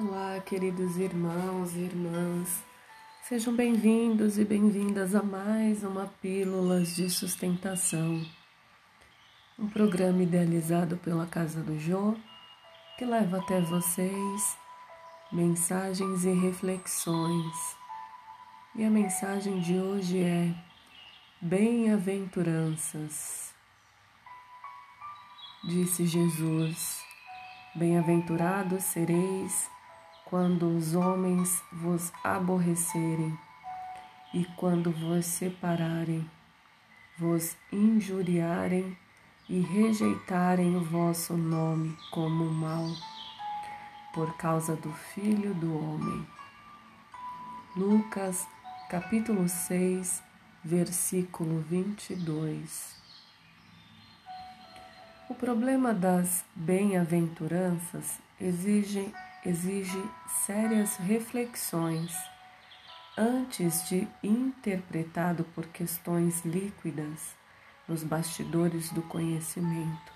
Olá, queridos irmãos e irmãs. Sejam bem-vindos e bem-vindas a mais uma Pílulas de Sustentação, um programa idealizado pela Casa do Jô que leva até vocês mensagens e reflexões. E a mensagem de hoje é Bem-aventuranças. Disse Jesus: Bem-aventurados sereis quando os homens vos aborrecerem e quando vos separarem, vos injuriarem e rejeitarem o vosso nome como mal, por causa do Filho do Homem. Lucas, capítulo 6, versículo 22. O problema das bem-aventuranças exige exige sérias reflexões antes de interpretado por questões líquidas nos bastidores do conhecimento.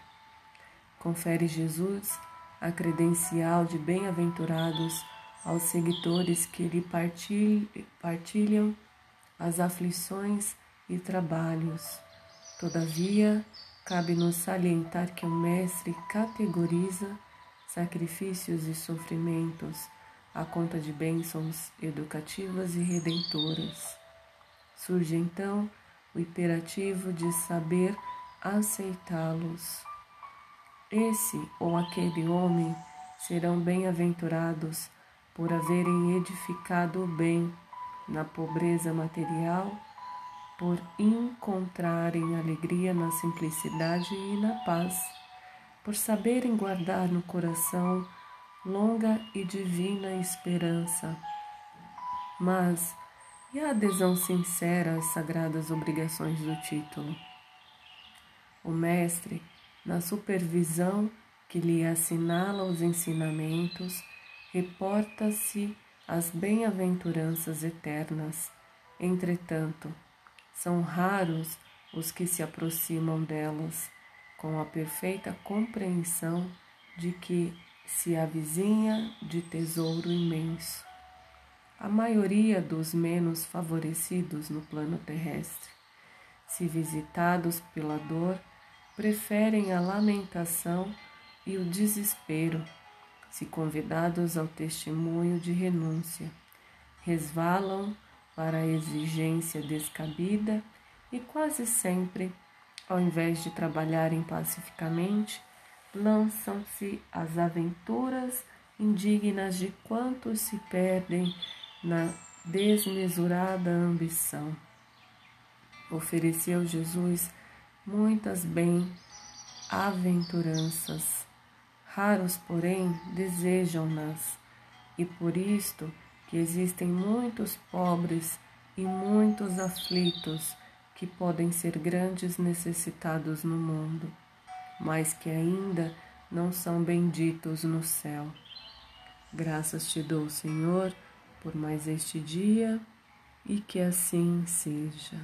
Confere Jesus a credencial de bem-aventurados aos seguidores que lhe partilham as aflições e trabalhos. Todavia, cabe-nos salientar que o Mestre categoriza sacrifícios e sofrimentos à conta de bênçãos educativas e redentoras. Surge então o imperativo de saber aceitá-los. Esse ou aquele homem serão bem-aventurados por haverem edificado o bem na pobreza material, por encontrarem alegria na simplicidade e na paz por saberem guardar no coração longa e divina esperança. Mas e a adesão sincera às sagradas obrigações do título? O Mestre, na supervisão que lhe assinala os ensinamentos, reporta-se às bem-aventuranças eternas. Entretanto, são raros os que se aproximam delas com a perfeita compreensão de que se avizinha de tesouro imenso. A maioria dos menos favorecidos no plano terrestre, se visitados pela dor, preferem a lamentação e o desespero, se convidados ao testemunho de renúncia, resvalam para a exigência descabida e quase sempre ao invés de trabalharem pacificamente, lançam-se às aventuras indignas de quantos se perdem na desmesurada ambição. Ofereceu Jesus muitas bem-aventuranças. Raros, porém, desejam-nas, e por isto que existem muitos pobres e muitos aflitos que podem ser grandes necessitados no mundo, mas que ainda não são benditos no céu. Graças te dou, Senhor, por mais este dia e que assim seja.